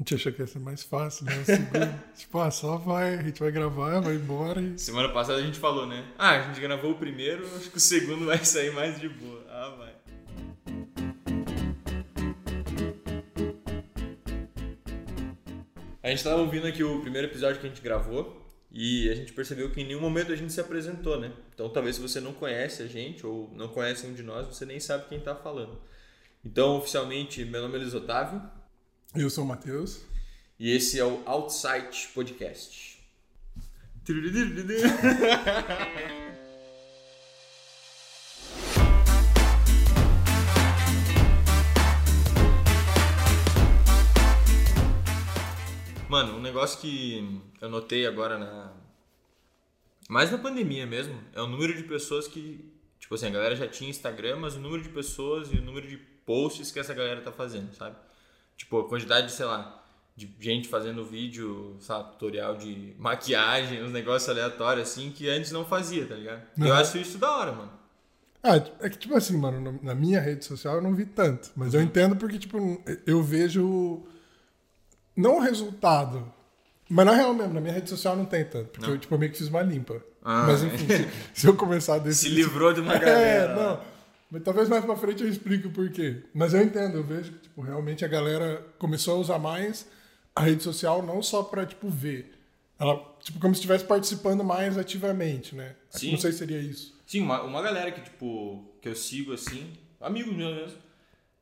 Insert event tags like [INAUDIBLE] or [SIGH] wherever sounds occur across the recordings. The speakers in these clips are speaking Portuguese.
A gente achou que ia ser mais fácil, né? Segundo, [LAUGHS] tipo, ah, só vai, a gente vai gravar, vai embora e... Semana passada a gente falou, né? Ah, a gente gravou o primeiro, acho que o segundo vai sair mais de boa. Ah, vai. A gente tava ouvindo aqui o primeiro episódio que a gente gravou e a gente percebeu que em nenhum momento a gente se apresentou, né? Então talvez se você não conhece a gente ou não conhece um de nós, você nem sabe quem tá falando. Então, oficialmente, meu nome é Luiz Otávio. Eu sou o Matheus. E esse é o Outside Podcast. Mano, um negócio que eu notei agora na. Mais na pandemia mesmo, é o número de pessoas que. Tipo assim, a galera já tinha Instagram, mas o número de pessoas e o número de posts que essa galera tá fazendo, sabe? Tipo, a quantidade de, sei lá, de gente fazendo vídeo, sabe, tutorial de maquiagem, uns negócios aleatórios assim que antes não fazia, tá ligado? Uhum. Eu acho isso da hora, mano. Ah, é que, tipo assim, mano, na minha rede social eu não vi tanto. Mas eu entendo porque, tipo, eu vejo. Não o resultado. Mas na real mesmo, na minha rede social não tem tanto. Porque não. eu, tipo, meio que fiz uma limpa. Ah, mas enfim, se, se, eu começar desse. [LAUGHS] Se livrou de uma [LAUGHS] galera. É, não. Mas talvez mais pra frente eu explique o porquê. Mas eu entendo, eu vejo que tipo, realmente a galera começou a usar mais a rede social não só pra tipo, ver. Ela, tipo, como se estivesse participando mais ativamente, né? Sim. Não sei se seria isso. Sim, uma, uma galera que, tipo, que eu sigo assim, amigos meus mesmo,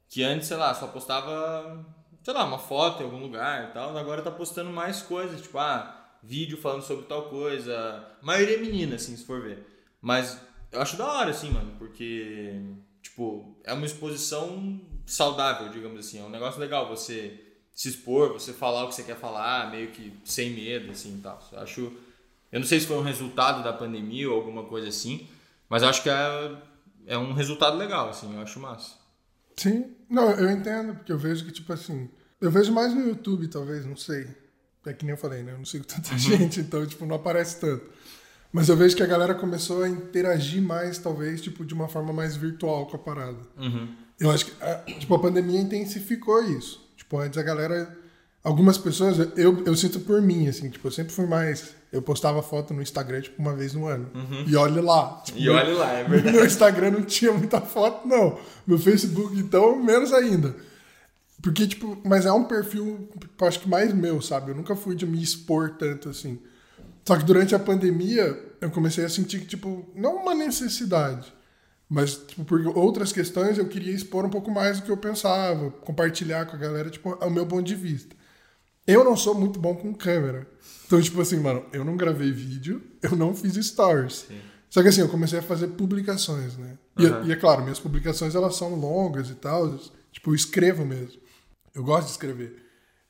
que antes, sei lá, só postava, sei lá, uma foto em algum lugar e tal, agora tá postando mais coisas, tipo, ah, vídeo falando sobre tal coisa. A maioria é menina, assim, se for ver. Mas eu acho da hora, assim, mano, porque, tipo, é uma exposição saudável, digamos assim. É um negócio legal você se expor, você falar o que você quer falar, meio que sem medo, assim, e tal. Eu acho... Eu não sei se foi um resultado da pandemia ou alguma coisa assim, mas acho que é, é um resultado legal, assim, eu acho massa. Sim, não, eu entendo, porque eu vejo que, tipo assim, eu vejo mais no YouTube, talvez, não sei. É que nem eu falei, né? Eu não sigo tanta uhum. [LAUGHS] gente, então, tipo, não aparece tanto. Mas eu vejo que a galera começou a interagir mais, talvez, tipo, de uma forma mais virtual com a parada. Uhum. Eu acho que, a, tipo, a pandemia intensificou isso. Tipo, antes a galera... Algumas pessoas, eu, eu sinto por mim, assim, tipo, eu sempre fui mais... Eu postava foto no Instagram, tipo, uma vez no ano. Uhum. E olhe lá. Tipo, e olhe lá, é verdade. Meu Instagram não tinha muita foto, não. Meu Facebook, então, menos ainda. Porque, tipo, mas é um perfil, acho que mais meu, sabe? Eu nunca fui de me expor tanto, assim. Só que durante a pandemia, eu comecei a sentir que, tipo, não uma necessidade, mas, tipo, por outras questões eu queria expor um pouco mais do que eu pensava, compartilhar com a galera, tipo, o meu ponto de vista. Eu não sou muito bom com câmera. Então, tipo assim, mano, eu não gravei vídeo, eu não fiz stories. Sim. Só que assim, eu comecei a fazer publicações, né? Uhum. E, e, é claro, minhas publicações elas são longas e tal, tipo, eu escrevo mesmo. Eu gosto de escrever.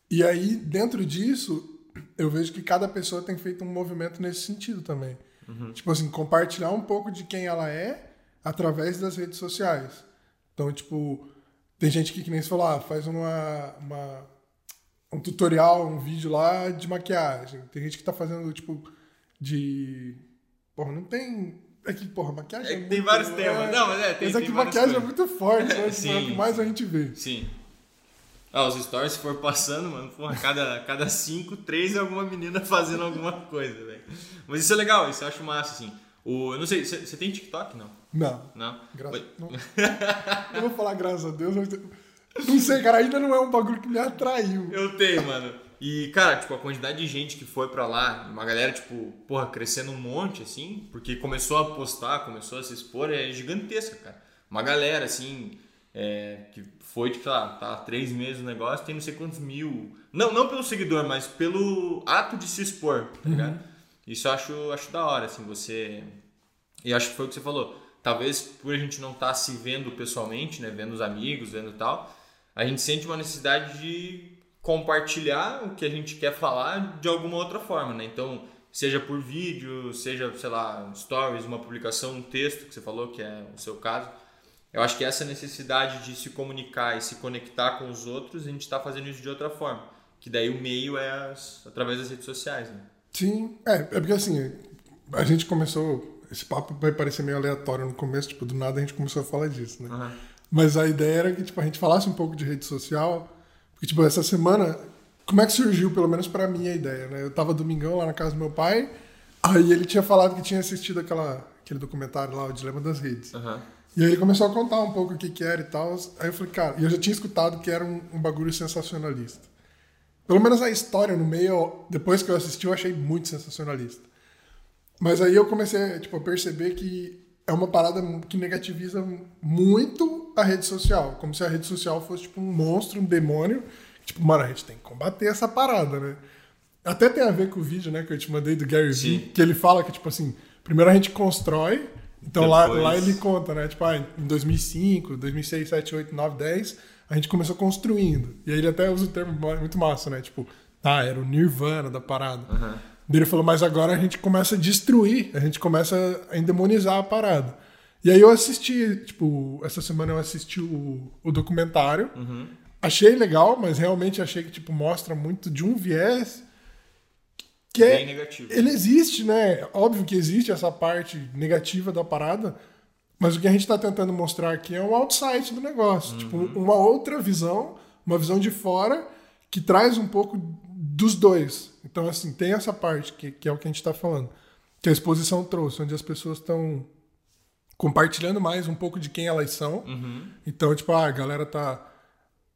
E aí, dentro disso, eu vejo que cada pessoa tem feito um movimento nesse sentido também. Uhum. Tipo assim, compartilhar um pouco de quem ela é através das redes sociais. Então, tipo, tem gente que, que nem você falou, ah, faz uma, uma, um tutorial, um vídeo lá de maquiagem. Tem gente que tá fazendo, tipo, de. Porra, não tem. É que, porra, maquiagem. É, é tem muito, vários temas. Não, mas é, tem Mas é que maquiagem é muito forte, né? Sim, [LAUGHS] é o que mais a gente vê. Sim. Ah, os stories se for passando, mano, porra, cada, cada cinco, três é alguma menina fazendo alguma coisa, velho. Mas isso é legal, isso eu acho massa, assim. O, eu não sei, você tem TikTok, não? Não. Não? Graças não. [LAUGHS] Eu vou falar graças a Deus. Não sei, cara, ainda não é um bagulho que me atraiu. Eu tenho, mano. E, cara, tipo, a quantidade de gente que foi pra lá, uma galera, tipo, porra, crescendo um monte, assim, porque começou a postar, começou a se expor, é gigantesca, cara. Uma galera, assim, é, que foi, tipo, sei lá, tá três meses no negócio, tem não sei quantos mil. Não, não pelo seguidor, mas pelo ato de se expor, tá uhum. ligado? Isso eu acho, acho da hora, assim, você. E acho que foi o que você falou. Talvez por a gente não estar tá se vendo pessoalmente, né? Vendo os amigos, vendo tal, a gente sente uma necessidade de compartilhar o que a gente quer falar de alguma outra forma, né? Então, seja por vídeo, seja, sei lá, stories, uma publicação, um texto que você falou, que é o seu caso eu acho que essa necessidade de se comunicar e se conectar com os outros, a gente está fazendo isso de outra forma. Que daí o meio é as, através das redes sociais, né? Sim, é, é porque assim, a gente começou. Esse papo vai parecer meio aleatório no começo, tipo, do nada a gente começou a falar disso, né? Uhum. Mas a ideia era que tipo, a gente falasse um pouco de rede social, porque tipo, essa semana como é que surgiu, pelo menos pra mim, a ideia, né? Eu tava domingão lá na casa do meu pai, aí ele tinha falado que tinha assistido aquela, aquele documentário lá, O Dilema das Redes. Aham. E aí ele começou a contar um pouco o que que era e tal. Aí eu falei, cara, e eu já tinha escutado que era um, um bagulho sensacionalista. Pelo menos a história no meio, depois que eu assisti, eu achei muito sensacionalista. Mas aí eu comecei tipo, a perceber que é uma parada que negativiza muito a rede social. Como se a rede social fosse tipo um monstro, um demônio. Tipo, mano, a gente tem que combater essa parada, né? Até tem a ver com o vídeo, né, que eu te mandei do Gary. Vee, que ele fala que, tipo assim, primeiro a gente constrói, então lá, Depois- lá ele conta, né, tipo, ah, em 2005, 2006, 7, 8, 9, 10, a gente começou construindo. E aí ele até usa o termo muito massa, né, tipo, ah, era o nirvana da parada. Daí ele falou, mas agora a gente começa a destruir, a gente começa a endemonizar a parada. E aí eu assisti, tipo, essa semana eu assisti o, o documentário, achei legal, mas realmente achei que, tipo, mostra muito de um viés que é, Bem negativo. ele existe, né? Óbvio que existe essa parte negativa da parada, mas o que a gente está tentando mostrar aqui é um outside do negócio. Tipo, uma outra visão, uma visão de fora que traz um pouco dos dois. Então, assim, tem essa parte que, que é o que a gente está falando, que a exposição trouxe, onde as pessoas estão compartilhando mais um pouco de quem elas são. Então, tipo, ah, a galera tá.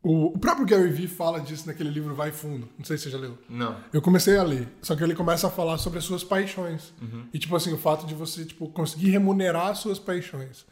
O, próprio Gary Vee fala disso naquele livro Vai Fundo. Não sei se você já leu. Não. Eu comecei a ler, só que ele começa a falar sobre as suas paixões. E, tipo assim, o fato de você tipo, conseguir remunerar as suas paixões.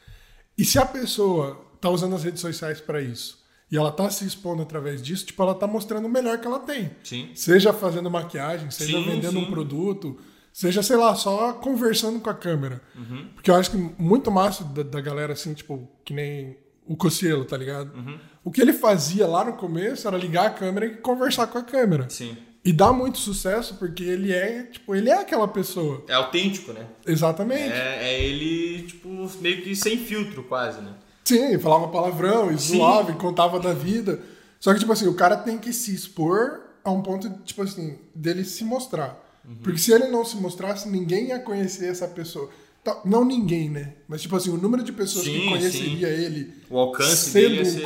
E se a pessoa tá usando as redes sociais para isso, e ela tá se expondo através disso, tipo, ela tá mostrando o melhor que ela tem. Sim. Seja fazendo maquiagem, seja Sim, vendendo sim. um produto, seja, sei lá, só conversando com a câmera. Uhum. Porque eu acho que muito massa da, da galera, assim, tipo, que nem o Cocielo, tá ligado? Uhum. O que ele fazia lá no começo era ligar a câmera e conversar com a câmera. Sim. E dá muito sucesso porque ele é, tipo, ele é aquela pessoa. É autêntico, né? Exatamente. É, é ele, tipo, meio que sem filtro, quase, né? Sim, falava palavrão e zoava e contava da vida. Só que, tipo assim, o cara tem que se expor a um ponto, tipo assim, dele se mostrar. Uhum. Porque se ele não se mostrasse, ninguém ia conhecer essa pessoa. Tá, Não ninguém, né? Mas, tipo assim, o número de pessoas que Sim, conheceria ele O alcance sendo um ser-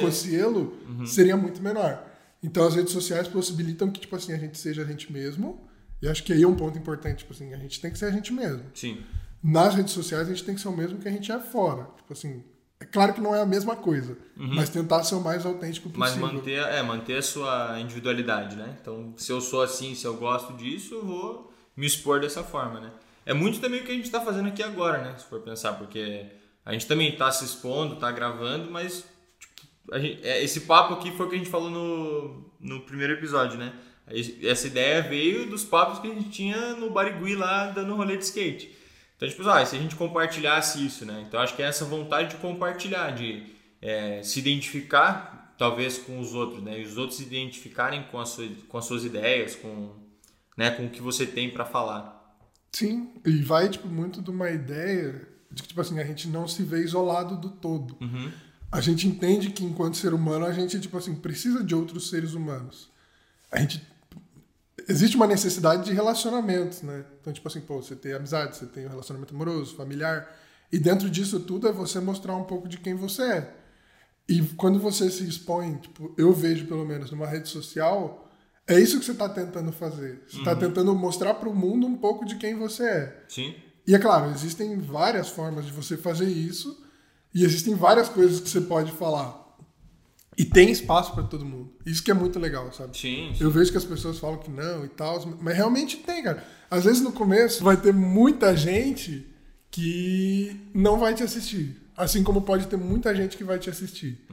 Uhum. Seria muito menor. Então as redes sociais possibilitam que, tipo assim, a gente seja a gente mesmo. E acho que aí é um ponto importante, tipo assim, a gente tem que ser a gente mesmo. Sim. Nas redes sociais a gente tem que ser o mesmo que a gente é fora. Tipo assim, é claro que não é a mesma coisa, mas tentar ser o mais autêntico Uhum. Mas possível. manter, é, manter a sua individualidade, né? Então, se eu sou assim, se eu gosto disso, eu vou me expor dessa forma, né? É muito também o que a gente tá fazendo aqui agora, né? Se for pensar, porque a gente também tá se expondo, tá gravando, mas tipo, a gente- é, esse papo aqui foi o que a gente falou no, no primeiro episódio, né? Essa ideia veio dos papos que a gente tinha no Barigui lá, dando rolê de skate. Então, tipo, ah, se a gente compartilhasse isso, né? Então, acho que é essa vontade de compartilhar, de é, se identificar, talvez, com os outros, né? E os outros se identificarem com as suas, com as suas ideias, com, né, com o que você tem para falar. Sim, e vai, tipo, muito de uma ideia de que, tipo assim, a gente não se vê isolado do todo. Uhum. A gente entende que, enquanto ser humano, a gente, tipo assim, precisa de outros seres humanos. A gente... Existe uma necessidade de relacionamentos, né? Então, tipo assim, pô, você tem amizade, você tem um relacionamento amoroso, familiar. E dentro disso tudo é você mostrar um pouco de quem você é. E quando você se expõe, tipo, eu vejo pelo menos numa rede social, é isso que você está tentando fazer. Você está tentando mostrar para o mundo um pouco de quem você é. Sim? E é claro, existem várias formas de você fazer isso, e existem várias coisas que você pode falar. E tem espaço para todo mundo. Isso que é muito legal, sabe? Sim. Eu vejo que as pessoas falam que não e tal, mas realmente tem, cara. Às vezes no começo vai ter muita gente que não vai te assistir. Assim como pode ter muita gente que vai te assistir.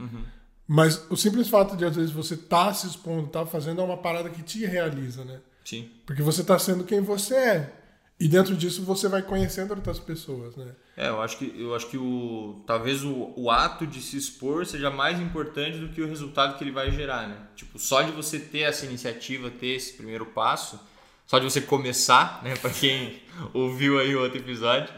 Mas o simples fato de às vezes você tá se expondo, tá fazendo é uma parada que te realiza, né? Sim. Porque você tá sendo quem você é. E dentro disso você vai conhecendo outras pessoas, né? É, eu acho que, eu acho que o, talvez o, o ato de se expor seja mais importante do que o resultado que ele vai gerar, né? Tipo, só de você ter essa iniciativa, ter esse primeiro passo, só de você começar, né? [LAUGHS] Pra quem ouviu aí o outro episódio,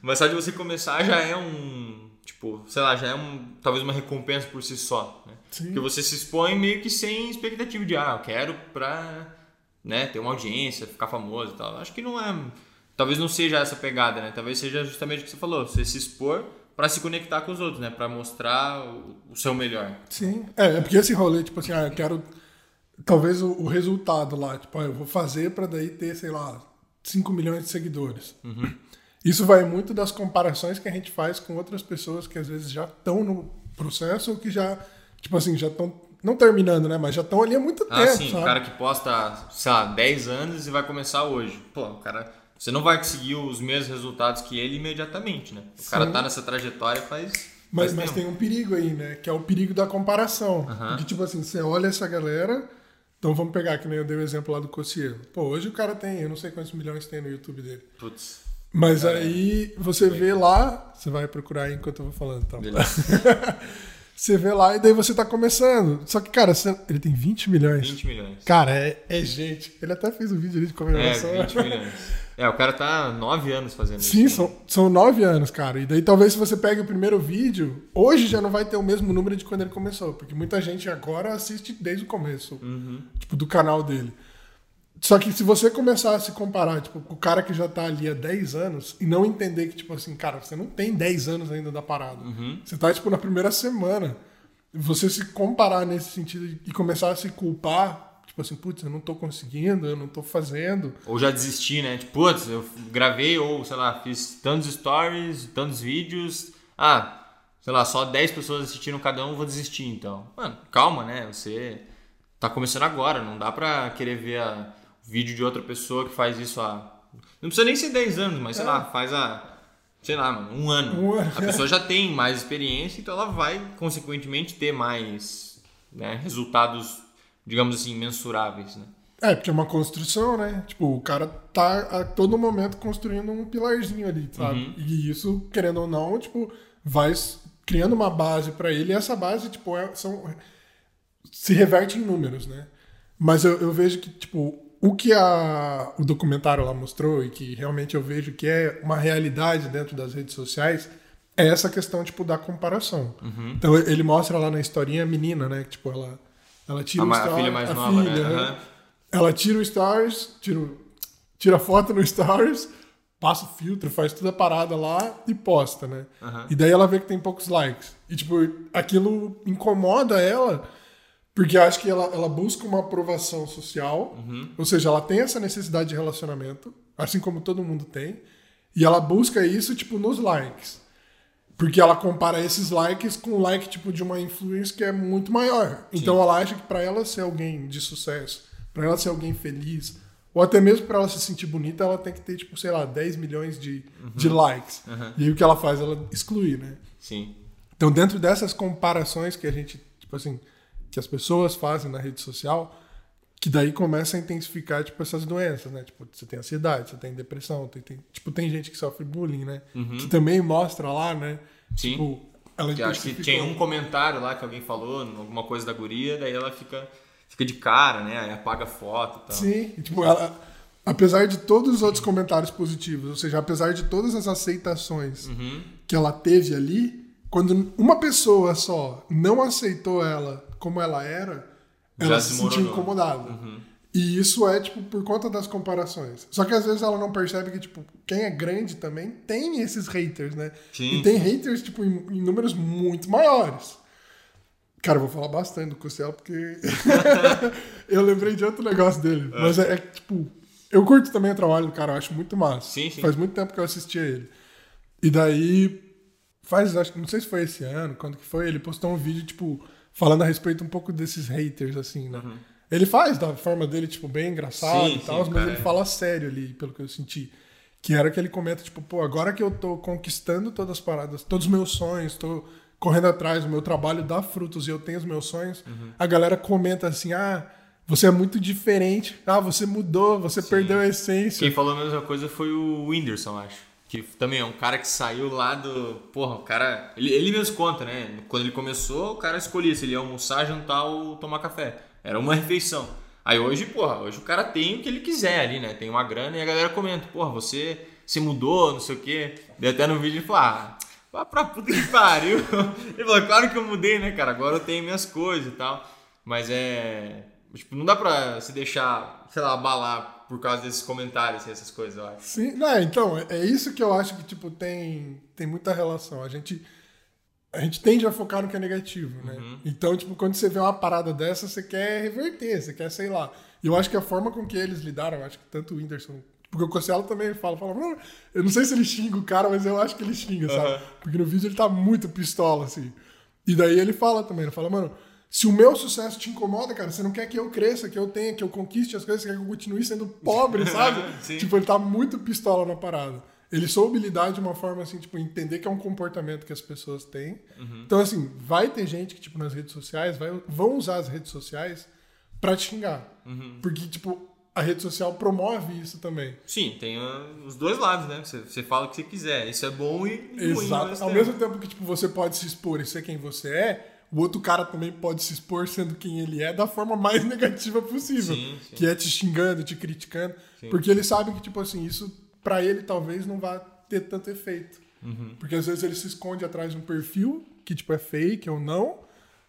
mas só de você começar já é um, tipo, sei lá, já é um, talvez uma recompensa por si só, né? Sim. Porque você se expõe meio que sem expectativa de, ah, eu quero pra, né, ter uma audiência, ficar famoso e tal. Acho que não é, talvez não seja essa pegada, né? Talvez seja justamente o que você falou, você se expor pra se conectar com os outros, né? Pra mostrar o, o seu melhor. Sim. É, é porque esse rolê, tipo assim, ah, eu quero. talvez o, o resultado lá, tipo, ah, eu vou fazer para daí ter, sei lá, 5 milhões de seguidores. Uhum. Isso vai muito das comparações que a gente faz com outras pessoas que às vezes já estão no processo ou que já, tipo assim, já estão não terminando, né, mas já estão ali há muito Ah, tempo, sim, sabe? o cara que posta, sei lá, 10 anos e vai começar hoje. Pô, o cara. Você não vai conseguir os mesmos resultados que ele imediatamente, né? O cara Sim. tá nessa trajetória faz. Mas, faz mas tem um perigo aí, né? Que é o perigo da comparação. Porque, tipo assim, você olha essa galera. Então vamos pegar, que nem eu dei o exemplo lá do Cossielo. Pô, hoje o cara tem, eu não sei quantos milhões tem no YouTube dele. Putz, Mas Cara, aí você vê lá, você vai procurar aí enquanto eu vou falando, então. beleza. [LAUGHS] Você vê lá e daí você tá começando. Só que, cara, você- ele tem 20 milhões. 20 milhões. Cara, é, é gente. Ele até fez um vídeo ali de É, comemoração. 20 milhões. [LAUGHS] É, o cara tá 9 anos fazendo Sim, isso. são, são nove anos, cara. E daí talvez se você pegue o primeiro vídeo, hoje já não vai ter o mesmo número de quando ele começou. Porque muita gente agora assiste desde o começo, Uhum. tipo, do canal dele. Só que se você começar a se comparar, tipo, com o cara que já tá ali há 10 anos e não entender que, tipo assim, cara, você não tem 10 anos ainda da parada. Uhum. Você tá, tipo, na primeira semana. Você se comparar nesse sentido e começar a se culpar, tipo assim, putz, eu não tô conseguindo, eu não tô fazendo. Ou já desisti, né? Tipo, putz, eu gravei ou, sei lá, fiz tantos stories, tantos vídeos. Ah, sei lá, só 10 pessoas assistiram cada um, vou desistir então. Mano, calma, né? Você tá começando agora, não dá pra querer ver a- vídeo de outra pessoa que faz isso há. Não precisa nem ser 10 anos, mas sei lá, faz há. Sei lá, mano, um ano. Um ano, A pessoa já [LAUGHS] tem mais experiência, então ela vai, consequentemente, ter mais né, resultados, digamos assim, mensuráveis, né? É, porque é uma construção, né? Tipo, o cara tá a todo momento construindo um pilarzinho ali, sabe? E isso, querendo ou não, tipo, vai criando uma base pra ele e essa base, tipo, é- são, se reverte em números, né? Mas eu, eu vejo que, tipo, o que a, o documentário lá mostrou e que realmente eu vejo que é uma realidade dentro das redes sociais é essa questão, tipo, da comparação. Então ele mostra lá na historinha a menina, né? Que, tipo, ela, ela tira A, o a filha mais a nova, filha, né? né? Aham. Ela tira o stories, tira, tira foto no stories, passa o filtro, faz toda a parada lá e posta, né? Aham. E daí ela vê que tem poucos likes. E, tipo, aquilo incomoda ela, porque acho que ela, ela busca uma aprovação social, ou seja, ela tem essa necessidade de relacionamento, assim como todo mundo tem, e ela busca isso, tipo, nos likes. Porque ela compara esses likes com o like tipo de uma influencer que é muito maior. Então ela acha que pra ela ser alguém de sucesso, pra ela ser alguém feliz, ou até mesmo pra ela se sentir bonita, ela tem que ter tipo, sei lá, 10 milhões de, de likes. E aí o que ela faz? Ela exclui, né? Sim. Então dentro dessas comparações que a gente, tipo assim, que as pessoas fazem na rede social, que daí começa a intensificar tipo essas doenças, né? Tipo, você tem ansiedade, você tem depressão, tem, tem- tipo tem gente que sofre bullying, né? Que também mostra lá, né? Sim. Tipo, ela Que acho que tinha um comentário lá que alguém falou, alguma coisa da guria, daí ela fica, fica de cara, né? Aí apaga a foto e tal. Sim, tipo, ela, apesar de todos os outros comentários positivos, ou seja, apesar de todas as aceitações Uhum. que ela teve ali, quando uma pessoa só não aceitou ela como ela era, Já ela se sentiu desmoronou. incomodada. Uhum. E isso é, tipo, por conta das comparações. Só que às vezes ela não percebe que, tipo, quem é grande também tem esses haters, né? Sim, e tem haters, tipo, em, em números muito maiores. Cara, eu vou falar bastante do Costello porque [LAUGHS] eu lembrei de outro negócio dele. Mas é, é que, tipo, eu curto também o trabalho do cara, eu acho muito massa. Sim, sim. Faz muito tempo que eu assisti a ele. E daí, faz, acho que não sei se foi esse ano, quando que foi, ele postou um vídeo, tipo, falando a respeito um pouco desses haters, assim, né? Ele faz da forma dele, tipo, bem engraçado Uhum. Sim, e sim, tal, mas ele é. fala sério ali, pelo que eu senti. Que era que ele comenta, tipo, pô, agora que eu tô conquistando todas as paradas, todos os meus sonhos, tô correndo atrás, o meu trabalho dá frutos e eu tenho os meus sonhos, Uhum. a galera comenta assim, ah, você é muito diferente, ah, você mudou, você perdeu a essência. Quem falou a mesma coisa foi o Whindersson, acho. Que também é um cara que saiu lá do. Porra, o cara. Ele, ele mesmo conta, né? Quando ele começou, o cara escolhia se ele ia almoçar, jantar ou tomar café. Era uma refeição. Aí hoje, porra, hoje o cara tem o que ele quiser ali, né? Tem uma grana e a galera comenta, porra, você se mudou, não sei o quê. Daí até no vídeo ele falou, ah, vá pra puta que pariu. [LAUGHS] Ele falou, claro que eu mudei, né, cara? Agora eu tenho minhas coisas e tal. Mas é. Tipo, não dá pra se deixar, sei lá, abalar por causa desses comentários e essas coisas, eu acho. Sim, não, então, é- é isso que eu acho que, tipo, tem, tem muita relação. A gente. a gente tende a focar no que é negativo, né? Uhum. Então, tipo, quando você vê uma parada dessa, você quer reverter, você quer, sei lá. E eu acho que a forma com que eles lidaram, eu acho que tanto o Whindersson. Porque o Costello também fala, fala, "Não, eu não sei se ele xinga o cara, mas eu acho que ele xinga, sabe? Uhum. Porque no vídeo ele tá muito pistola, assim. E daí ele fala também, ele fala, mano, se o meu sucesso te incomoda, cara, você não quer que eu cresça, que eu tenha, que eu conquiste as coisas, você quer que eu continue sendo pobre, [LAUGHS] sabe? Tipo, ele tá muito pistola na parada. Ele soube lidar de uma forma assim, tipo, entender que é um comportamento que as pessoas têm. Então, assim, vai ter gente que, tipo, nas redes sociais, vai, vão usar as redes sociais pra te xingar. Porque, tipo, a rede social promove isso também. Sim, tem ah, os dois lados, né? Você, você fala o que você quiser. Isso é bom e ruim. Exato. Ao mesmo tempo que, tipo, você pode se expor e ser quem você é, o outro cara também pode se expor sendo quem ele é da forma mais [LAUGHS] negativa possível. Sim, sim. Que é te xingando, te criticando. Porque ele sabe que, tipo assim, isso pra ele talvez não vá ter tanto efeito. Uhum. Porque às vezes ele se esconde atrás de um perfil que, tipo, é fake ou não,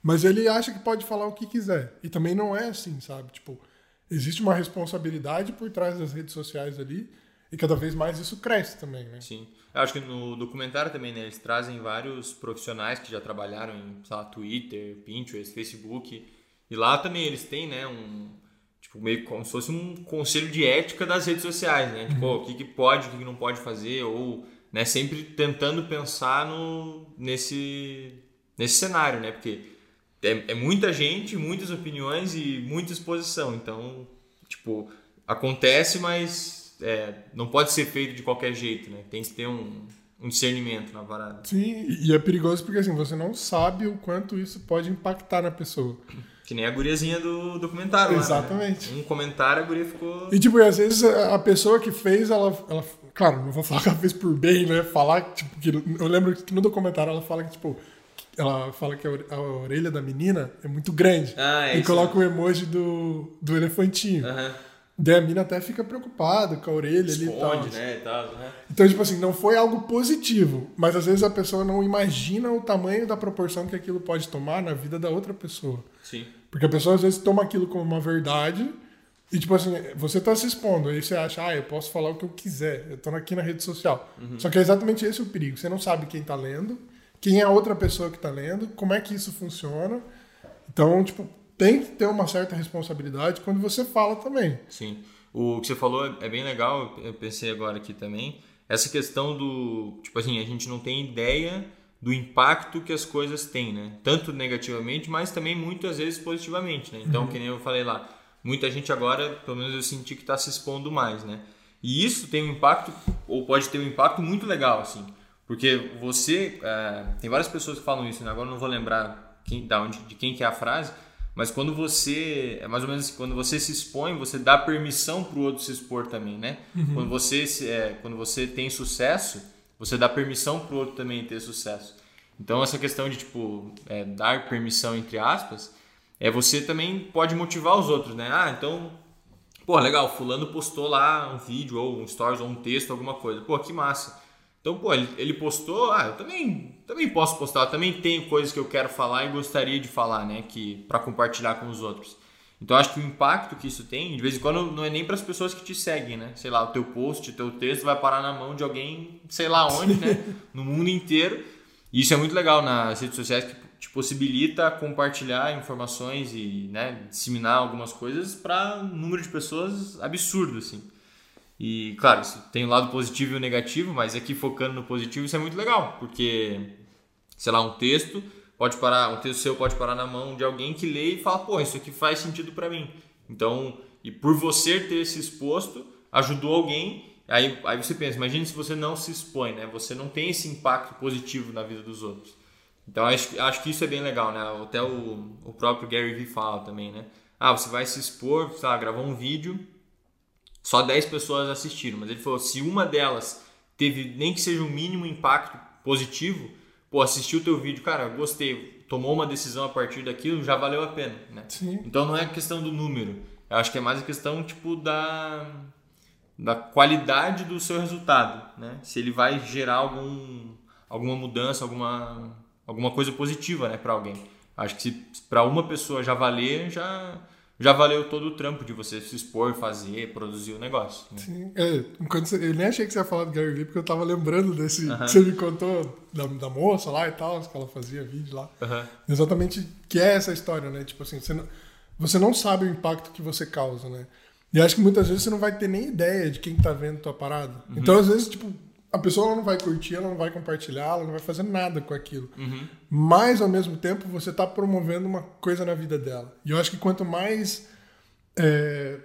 mas ele acha que pode falar o que quiser. E também não é assim, sabe? Tipo, existe uma responsabilidade por trás das redes sociais ali, e cada vez mais isso cresce também, né? Sim. Eu acho que no documentário também, né? Eles trazem vários profissionais que já trabalharam em, sei lá, Twitter, Pinterest, Facebook. E lá também eles têm, né, um... Tipo, meio como se fosse um conselho de ética das redes sociais, né? Tipo, ó, o que, que pode, o que, que não pode fazer, ou... Né, sempre tentando pensar no, nesse, nesse cenário, né? Porque é, é muita gente, muitas opiniões e muita exposição. Então, tipo, acontece, mas é, não pode ser feito de qualquer jeito, né? Tem que ter um, um discernimento na parada. Sim, e é perigoso porque assim, você não sabe o quanto isso pode impactar na pessoa. Que nem a guriazinha do documentário. lá, né? Exatamente. Um comentário, a guria ficou. E tipo, e às vezes a pessoa que fez, ela, ela. Claro, não vou falar que ela fez por bem, né? Falar, tipo, que. Eu lembro que no documentário ela fala que, tipo. Ela fala que a ore- a orelha da menina é muito grande. Ah, é e isso. coloca o emoji do, do elefantinho. Aham. Daí a mina até fica preocupada com a orelha ali e tal. Esconde, né? E tal, né? Então, tipo assim, não foi algo positivo, mas às vezes a pessoa não imagina o tamanho da proporção que aquilo pode tomar na vida da outra pessoa. Sim. Porque a pessoa às vezes toma aquilo como uma verdade e, tipo assim, você tá se expondo, aí você acha, ah, eu posso falar o que eu quiser, eu tô aqui na rede social. Só que é exatamente esse o perigo, você não sabe quem tá lendo, quem é a outra pessoa que tá lendo, como é que isso funciona. Então, tipo, tem que ter uma certa responsabilidade quando você fala também. Sim. O que você falou é bem legal, eu pensei agora aqui também. Essa questão do. Tipo assim, a gente não tem ideia do impacto que as coisas têm, né? Tanto negativamente, mas também muitas vezes positivamente, né? Então, que nem eu falei lá, muita gente agora, pelo menos eu senti que está se expondo mais, né? E isso tem um impacto, ou pode ter um impacto muito legal, assim. Porque você. é, tem várias pessoas que falam isso, né? Agora eu não vou lembrar quem, da onde, de quem que é a frase, mas quando você. É mais ou menos assim, quando você se expõe, você dá permissão para o outro se expor também, né? Quando, você, é, quando você tem sucesso, você dá permissão para o outro também ter sucesso. Então, essa questão de, tipo, é, dar permissão, entre aspas, é você também pode motivar os outros, né? Ah, então Pô, legal, fulano postou lá um vídeo ou um stories ou um texto, alguma coisa. Pô, que massa. Então, pô, ele, ele postou, ah, eu também, também posso postar, eu também tenho coisas que eu quero falar e gostaria de falar, né, que para compartilhar com os outros. Então, acho que o impacto que isso tem, de vez em quando, não é nem para as pessoas que te seguem, né? Sei lá, o teu post, o teu texto vai parar na mão de alguém, sei lá onde, né? [LAUGHS] No mundo inteiro. E isso é muito legal nas redes sociais que te possibilita compartilhar informações e né, disseminar algumas coisas para um número de pessoas absurdo, assim. E, claro, isso tem o lado positivo e o negativo, mas aqui focando no positivo, isso é muito legal, porque, sei lá, um texto pode parar, um texto seu pode parar na mão de alguém que lê e fala, pô, isso aqui faz sentido para mim. Então, e por você ter se exposto, ajudou alguém, aí, aí você pensa, imagine se você não se expõe, né? Você não tem esse impacto positivo na vida dos outros. Então, acho, acho que isso é bem legal, né? Até o, o próprio Gary Vee fala também, né? Ah, você vai se expor, sei lá, gravou um vídeo, só 10 pessoas assistiram, mas ele falou, se uma delas teve nem que seja um mínimo impacto positivo, pô, assistiu o teu vídeo, cara, gostei, tomou uma decisão a partir daquilo, já valeu a pena, né? Sim. Então não é questão do número, eu acho que é mais a questão, tipo, da, da qualidade do seu resultado, né? Se ele vai gerar algum, alguma mudança, alguma, alguma coisa positiva, né, para alguém. Acho que se para uma pessoa já valer, já já valeu todo o trampo de você se expor, fazer, produzir o negócio. Né? Sim, é, quando eu nem achei que você ia falar do Gary Vee, porque eu tava lembrando desse. Você me contou da, da moça lá e tal, que ela fazia vídeo lá. Exatamente que é essa história, né? Tipo assim, você não, você não sabe o impacto que você causa, né? E acho que muitas vezes você não vai ter nem ideia de quem tá vendo tua parada. Uhum. Então, às vezes, tipo, a pessoa não vai curtir, ela não vai compartilhar, ela não vai fazer nada com aquilo. Uhum. Mas, ao mesmo tempo, você tá promovendo uma coisa na vida dela. E eu acho que quanto mais. É,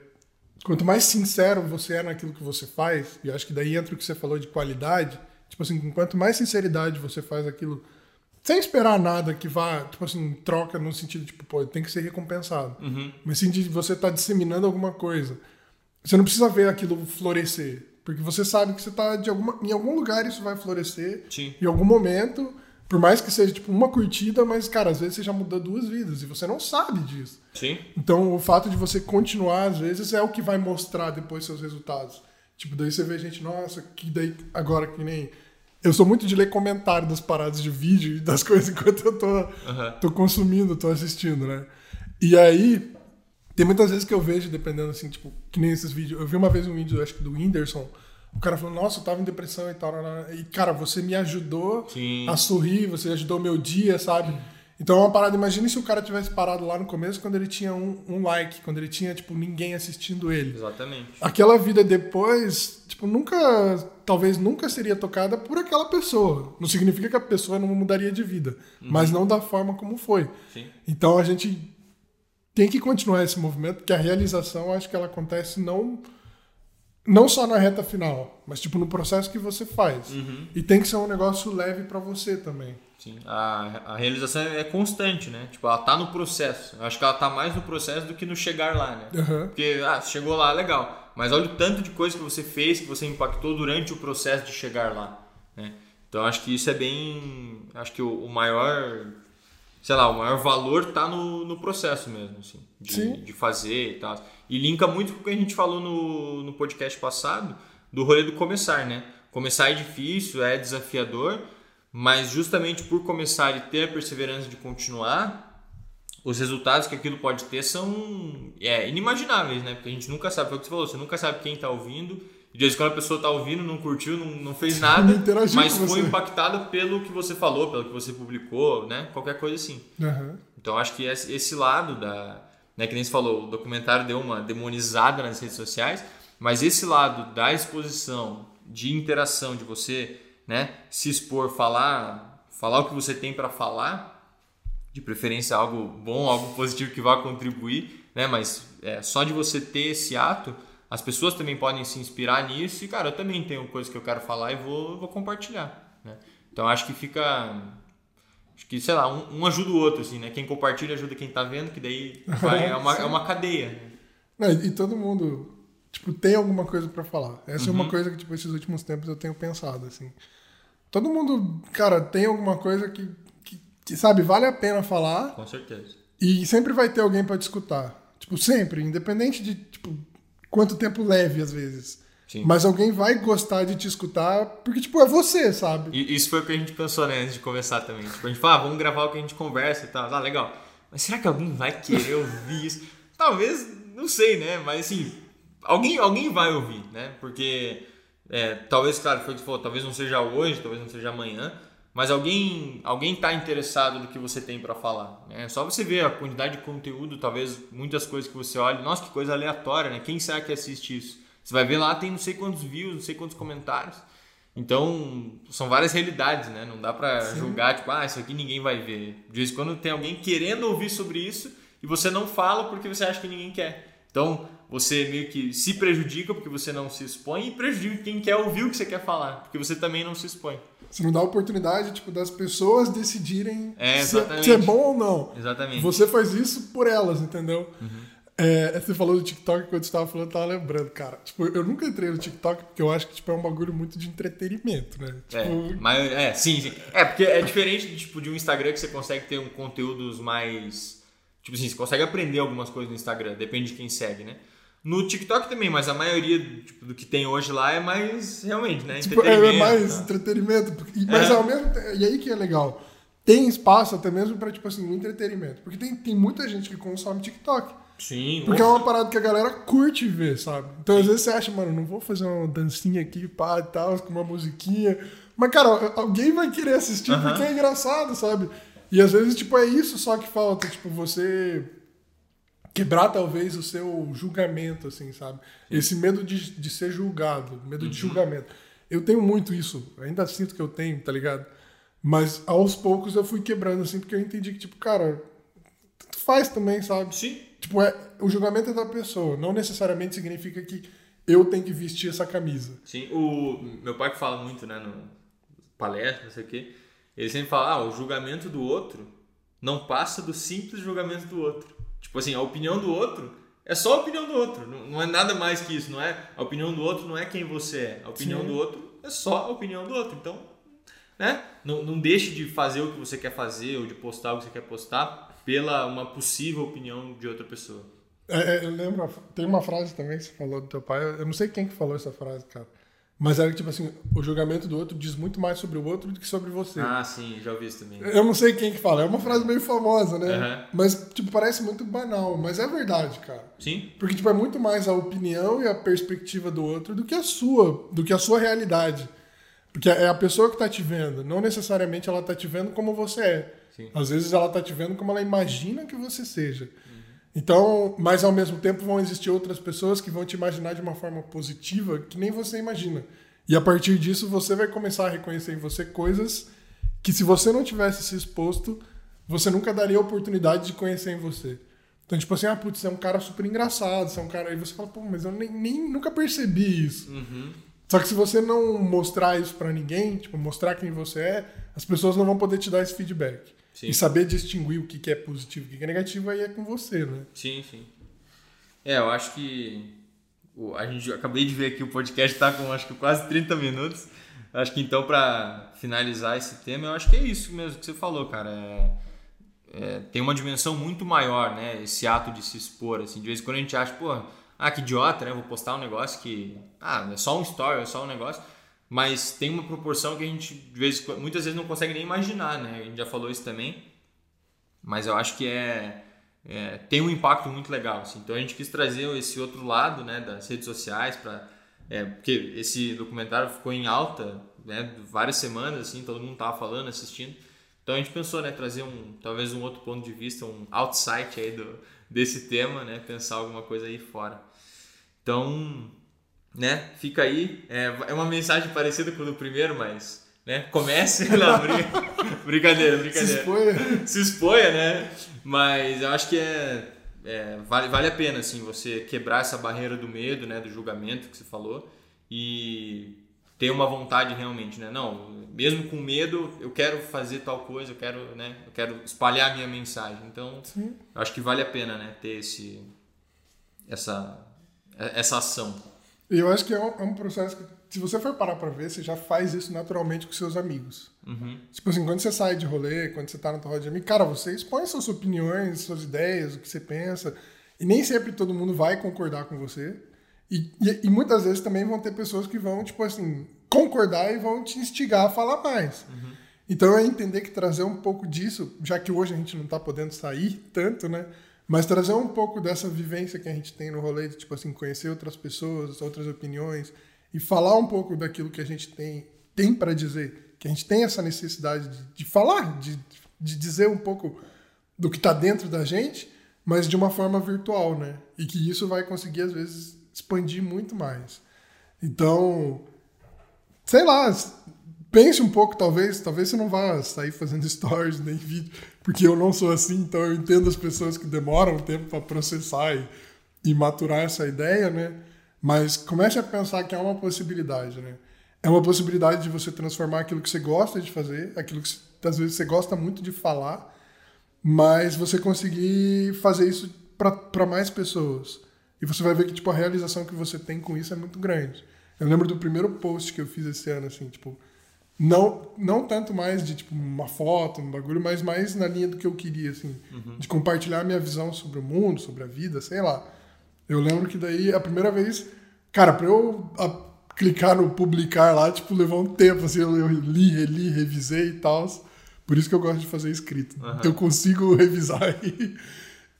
quanto mais sincero você é naquilo que você faz, e acho que daí entra o que você falou de qualidade. Tipo assim, quanto mais sinceridade você faz aquilo sem esperar nada que vá, tipo assim, troca no sentido, tipo, pô, tem que ser recompensado. Uhum. Mas sim de você estar tá disseminando alguma coisa. Você não precisa ver aquilo florescer. Porque você sabe que você está de alguma, em algum lugar isso vai florescer. Sim. Em algum momento. Por mais que seja tipo uma curtida, mas, cara, às vezes você já mudou duas vidas e você não sabe disso. Sim. Então o fato de você continuar, às vezes, é o que vai mostrar depois seus resultados. Tipo, daí você vê gente, nossa, que daí agora que nem eu sou muito de ler comentário das paradas de vídeo e das [LAUGHS] coisas enquanto eu tô, uhum. tô consumindo, tô assistindo, né? E aí, tem muitas vezes que eu vejo, dependendo assim, tipo, que nem esses vídeos. Eu vi uma vez um vídeo, acho que do Whindersson. O cara falou, nossa, eu tava em depressão e tal. E, cara, você me ajudou Sim. a sorrir, você ajudou meu dia, sabe? Então é uma parada, imagine se o cara tivesse parado lá no começo quando ele tinha um, um like, quando ele tinha, tipo, ninguém assistindo ele. Exatamente. Aquela vida depois, tipo, nunca, talvez nunca seria tocada por aquela pessoa. Não significa que a pessoa não mudaria de vida, uhum. mas não da forma como foi. Sim. Então a gente tem que continuar esse movimento, porque a realização, acho que ela acontece não não só na reta final, mas tipo no processo que você faz. Uhum. E tem que ser um negócio leve para você também. Sim, a, a realização é constante, né? Tipo, ela tá no processo. Eu acho que ela tá mais no processo do que no chegar lá, né? Uhum. Porque, ah, chegou lá, legal. Mas olha o tanto de coisa que você fez, que você impactou durante o processo de chegar lá, né? Então, acho que isso é bem... Acho que o, o maior... Sei lá, o maior valor tá no, no processo mesmo, assim. De, de fazer e tal. E linka muito com o que a gente falou no, no podcast passado, do rolê do começar, né? Começar é difícil, é desafiador mas justamente por começar e ter a perseverança de continuar, os resultados que aquilo pode ter são é, inimagináveis, né? Porque a gente nunca sabe, foi o que você falou, você nunca sabe quem está ouvindo. De vez em quando a pessoa está ouvindo, não curtiu, não, não fez nada, [LAUGHS] mas foi impactada pelo que você falou, pelo que você publicou, né? Qualquer coisa assim. Uhum. Então acho que esse lado da. Né, que nem você falou, o documentário deu uma demonizada nas redes sociais, mas esse lado da exposição, de interação, de você né? Se expor, falar, falar o que você tem para falar, de preferência algo bom, algo positivo que vá contribuir, né? Mas é, só de você ter esse ato, as pessoas também podem se inspirar nisso e, cara, eu também tenho coisas que eu quero falar e vou, vou compartilhar, né? Então acho que fica acho que, sei lá, um, um, ajuda o outro, assim, né? Quem compartilha ajuda quem tá vendo, que daí vai, é, uma, é uma cadeia. Não, e todo mundo, tipo, tem alguma coisa para falar. Essa uhum. é uma uhum. coisa que, tipo, esses últimos tempos eu tenho pensado, assim. Todo mundo, cara, tem alguma coisa que, que, que sabe, vale a pena falar. Com certeza. E sempre vai ter alguém para te escutar. Tipo, sempre, independente de, tipo, quanto tempo leve às vezes. Sim. Mas alguém vai gostar de te escutar porque, tipo, é você, sabe? E isso foi o que a gente pensou, né, antes de começar também. Tipo, a gente fala, ah, vamos gravar o que a gente conversa e tal. Ah, legal. Mas será que alguém vai querer ouvir isso? [LAUGHS] Talvez, não sei, né? Mas assim, alguém, alguém vai ouvir, né? Porque é, talvez, claro, foi o que falou, talvez não seja hoje, talvez não seja amanhã, mas alguém alguém está interessado no que você tem para falar. É só você ver a quantidade de conteúdo, talvez muitas coisas que você olha, nossa, que coisa aleatória, né? Quem será que assiste isso? Você vai ver lá, tem não sei quantos views, não sei quantos comentários. Então, são várias realidades, né? Não dá para julgar, tipo, ah, isso aqui ninguém vai ver. De vez em quando tem alguém querendo ouvir sobre isso e você não fala porque você acha que ninguém quer. Então, você meio que se prejudica porque você não se expõe e prejudica quem quer ouvir o que você quer falar, porque você também não se expõe. Você não dá a oportunidade tipo, das pessoas decidirem é, se, é, se, é bom ou não. Exatamente. Você faz isso por elas, entendeu? Uhum. É, você falou do TikTok, quando você estava falando, eu tava lembrando, cara. Tipo, eu nunca entrei no TikTok porque eu acho que tipo, é um bagulho muito de entretenimento, né? É, tipo... É, mas, é, sim, sim. É, porque é diferente tipo, de um Instagram que você consegue ter um conteúdos mais. Tipo assim, você consegue aprender algumas coisas no Instagram, depende de quem segue, né? No TikTok também, mas a maioria tipo, do que tem hoje lá é mais realmente, né? Tipo, é mais tá? entretenimento. Mas é. ao mesmo E aí que é legal. Tem espaço até mesmo para tipo assim, entretenimento. Porque tem, tem muita gente que consome TikTok. Sim, Porque é uma parada que a galera curte ver, sabe? Então às vezes você acha, mano, não vou fazer uma dancinha aqui, pá e tal, com uma musiquinha. Mas, cara, alguém vai querer assistir Aham. porque é engraçado, sabe? E às vezes, tipo, é isso só que falta, tipo, você quebrar talvez o seu julgamento, assim, sabe? Esse medo de, de ser julgado, medo de julgamento. Eu tenho muito isso, ainda sinto que eu tenho, tá ligado? Mas aos poucos eu fui quebrando, assim, porque eu entendi que, tipo, cara, tanto faz também, sabe? Sim. Tipo, é, o julgamento é da pessoa, não necessariamente significa que eu tenho que vestir essa camisa. Sim, o meu pai que fala muito, né, no palestra, não sei o quê, ele sempre fala, ah, o julgamento do outro não passa do simples julgamento do outro. Tipo assim, a opinião do outro é só a opinião do outro, não, não é nada mais que isso, não é? A opinião do outro não é quem você é, a opinião Sim. do outro é só a opinião do outro. Então, né, não, não deixe de fazer o que você quer fazer ou de postar o que você quer postar pela uma possível opinião de outra pessoa. É, é, eu lembro, tem uma frase também que você falou do teu pai, eu não sei quem que falou essa frase, cara. Mas era que, tipo assim, o julgamento do outro diz muito mais sobre o outro do que sobre você. Ah, sim, já ouvi isso também. Eu não sei quem que fala, é uma frase meio famosa, né? Aham. Mas, tipo, parece muito banal, mas é verdade, cara. Sim? Porque, tipo, é muito mais a opinião e a perspectiva do outro do que a sua, do que a sua realidade. Porque é a pessoa que tá te vendo, não necessariamente ela tá te vendo como você é. Sim. Às vezes ela tá te vendo como ela imagina que você seja. Então, mas ao mesmo tempo vão existir outras pessoas que vão te imaginar de uma forma positiva que nem você imagina. E a partir disso você vai começar a reconhecer em você coisas que se você não tivesse se exposto, você nunca daria a oportunidade de conhecer em você. Então, tipo assim, ah, putz, você é um cara super engraçado, você é um cara. Aí você fala, pô, mas eu nem, nem nunca percebi isso. Uhum. Só que se você não mostrar isso pra ninguém, tipo, mostrar quem você é, as pessoas não vão poder te dar esse feedback. Sim. E saber distinguir o que é positivo e o que é negativo aí é com você, né? Sim, sim. É, eu acho que a gente eu acabei de ver aqui o podcast tá com acho que quase 30 minutos. Acho que então para finalizar esse tema, eu acho que é isso mesmo que você falou, cara. É, é, tem uma dimensão muito maior, né? Esse ato de se expor, assim. De vez em quando a gente acha, pô, ah, que idiota, né? Vou postar um negócio que, ah, é só um story, é só um negócio. Mas tem uma proporção que a gente, de vez muitas vezes não consegue nem imaginar, né? A gente já falou isso também. Mas eu acho que é, é, tem um impacto muito legal. Assim. Então a gente quis trazer esse outro lado né, das redes sociais para é, porque esse documentário ficou em alta né, várias semanas, assim, todo mundo tava falando, assistindo. Então a gente pensou, né, trazer um talvez um outro ponto de vista, um outside aí do, desse tema, né, pensar alguma coisa aí fora. Então, né, fica aí. É, é uma mensagem parecida com o do primeiro, mas, né, comece. [LAUGHS] Não, brin- brincadeira, Se brincadeira expõe. se exponha, né? Mas eu acho que é, é, vale, vale a pena, assim, você quebrar essa barreira do medo, né? Do julgamento que você falou e ter uma vontade realmente, né? Não, mesmo com medo, eu quero fazer tal coisa, eu quero, né? Eu quero espalhar a minha mensagem. Então, Sim. eu acho que vale a pena, né? Ter esse, essa, essa ação. E eu acho que é um, é um processo que, se você for parar pra ver, você já faz isso naturalmente com seus amigos. Uhum. Tipo assim, quando você sai de rolê, quando você tá na tua roda de amigos, cara, você expõe suas opiniões, suas ideias, o que você pensa. E nem sempre todo mundo vai concordar com você. E, e, e muitas vezes também vão ter pessoas que vão, tipo assim, concordar e vão te instigar a falar mais. Então é entender que trazer um pouco disso, já que hoje a gente não tá podendo sair tanto, né? Mas trazer um pouco dessa vivência que a gente tem no rolê, de, tipo assim, conhecer outras pessoas, outras opiniões, e falar um pouco daquilo que a gente tem, tem para dizer, que a gente tem essa necessidade de, de falar, de, de dizer um pouco do que tá dentro da gente, mas de uma forma virtual, né? E que isso vai conseguir, às vezes, expandir muito mais. Então, sei lá, pense um pouco, talvez, talvez você não vá sair fazendo [LAUGHS] stories nem vídeo, porque eu não sou assim, então eu entendo as pessoas que demoram um tempo para processar e, e maturar essa ideia, né? Mas comece a pensar que é uma possibilidade, né? É uma possibilidade de você transformar aquilo que você gosta de fazer, aquilo que às vezes você gosta muito de falar, mas você conseguir fazer isso para mais pessoas. E você vai ver que tipo a realização que você tem com isso é muito grande. Eu lembro do primeiro post que eu fiz esse ano assim, tipo, não não tanto mais de tipo uma foto, um bagulho, mas mais na linha do que eu queria assim, de compartilhar a minha visão sobre o mundo, sobre a vida, sei lá. Eu lembro que daí a primeira vez, cara, para eu a- clicar no publicar lá, tipo, levou um tempo assim, eu, eu li, reli, revisei e tal. Por isso que eu gosto de fazer escrito. Aham. Eu consigo [LAUGHS] revisar e,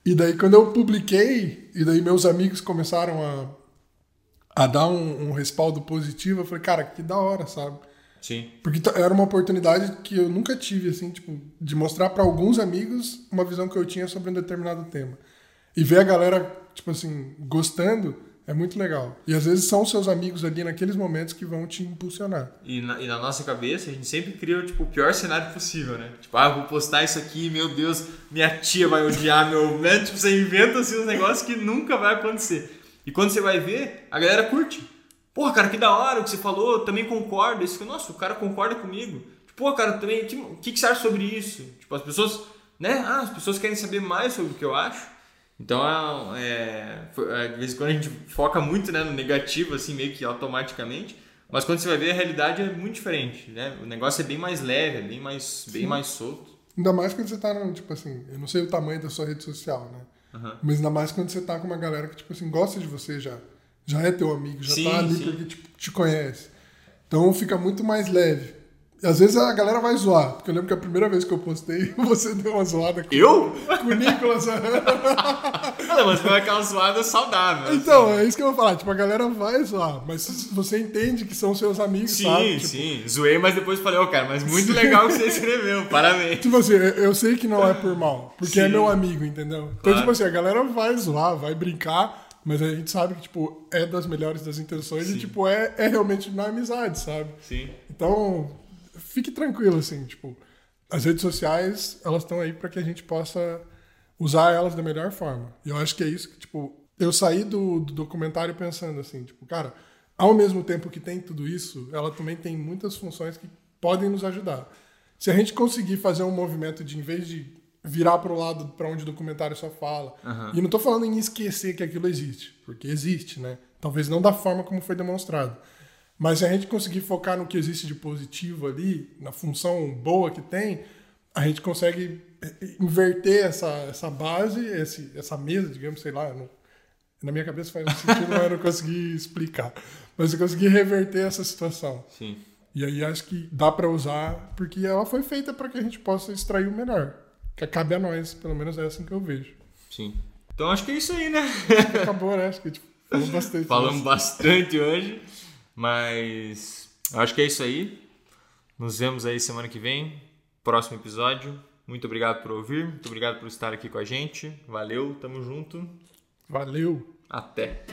E daí quando eu publiquei, e daí meus amigos começaram a, a dar um, um respaldo positivo, eu falei, cara, que da hora, sabe? Sim. Porque era uma oportunidade que eu nunca tive, assim, tipo, de mostrar pra alguns amigos uma visão que eu tinha sobre um determinado tema. E ver a galera, tipo assim, gostando é muito legal. E às vezes são seus amigos ali naqueles momentos que vão te impulsionar. E na, e na nossa cabeça, a gente sempre cria tipo, o pior cenário possível, né? Tipo, ah, eu vou postar isso aqui, meu Deus, minha tia vai odiar meu. Né? Tipo, você inventa assim uns negócios que nunca vai acontecer. E quando você vai ver, a galera curte. Porra, cara, que da hora o que você falou, eu também concordo. Isso que, nossa, o cara concorda comigo. Tipo, pô, cara, também, o que, que você acha sobre isso? Tipo, as pessoas, né? Ah, as pessoas querem saber mais sobre o que eu acho. Então, é, foi- é, de vez em quando a gente foca muito né, no negativo, assim, meio que automaticamente. Mas quando você vai ver, a realidade é muito diferente, né? O negócio é bem mais leve, é bem mais, bem mais solto. Ainda mais quando você tá, no, tipo assim, eu não sei o tamanho da sua rede social, né? Aham. Mas ainda mais quando você tá com uma galera que, tipo assim, gosta de você já. Já é teu amigo, já Sim, tá ali sim. porque tipo, te conhece. Então fica muito mais leve. E às vezes a galera vai zoar. Porque eu lembro que a primeira vez que eu postei, [LAUGHS] você deu uma zoada com, Eu? com o Nicolas. Não, mas foi aquela zoada saudável. então, é isso que eu vou falar. Tipo, a galera vai zoar. Mas você entende que são seus amigos, Sim, sabe? Tipo, sim. Zoei, mas depois falei, ô, cara, mas muito legal que você escreveu, parabéns. Tipo assim, eu- sei que não é por mal, porque é Sim. meu amigo, entendeu? Então, Claro. tipo assim, a galera vai zoar, vai brincar, mas a gente sabe que, tipo, é das melhores das intenções e, tipo, é, é realmente na amizade, sabe? Sim. Então, fique tranquilo, assim, tipo, as redes sociais, elas estão aí para que a gente possa usar elas da melhor forma. E eu acho que é isso que, tipo, eu saí do, do documentário pensando assim, tipo, cara, ao mesmo tempo que tem tudo isso, ela também tem muitas funções que podem nos ajudar. Se a gente conseguir fazer um movimento de, em vez de virar para o lado para onde o documentário só fala, e não tô falando em esquecer que aquilo existe, porque existe, né? Talvez não da forma como foi demonstrado. Mas se a gente conseguir focar no que existe de positivo ali, na função boa que tem, a gente consegue eh, inverter essa, essa base, esse, essa mesa, digamos, sei lá. não- na minha cabeça faz um sentido, mas eu não consegui explicar. Mas eu consegui reverter essa situação. Sim. E aí acho que dá para usar, porque ela foi feita para que a gente possa extrair o melhor. Que cabe a nós, pelo menos é assim que eu vejo. Sim. Então acho que é isso aí, né? Acabou, né? Acho que tipo, falou bastante. Falamos disso. bastante hoje, mas acho que é isso aí. Nos vemos aí semana que vem, próximo episódio. Muito obrigado por ouvir, muito obrigado por estar aqui com a gente. Valeu, tamo junto. Valeu! Até.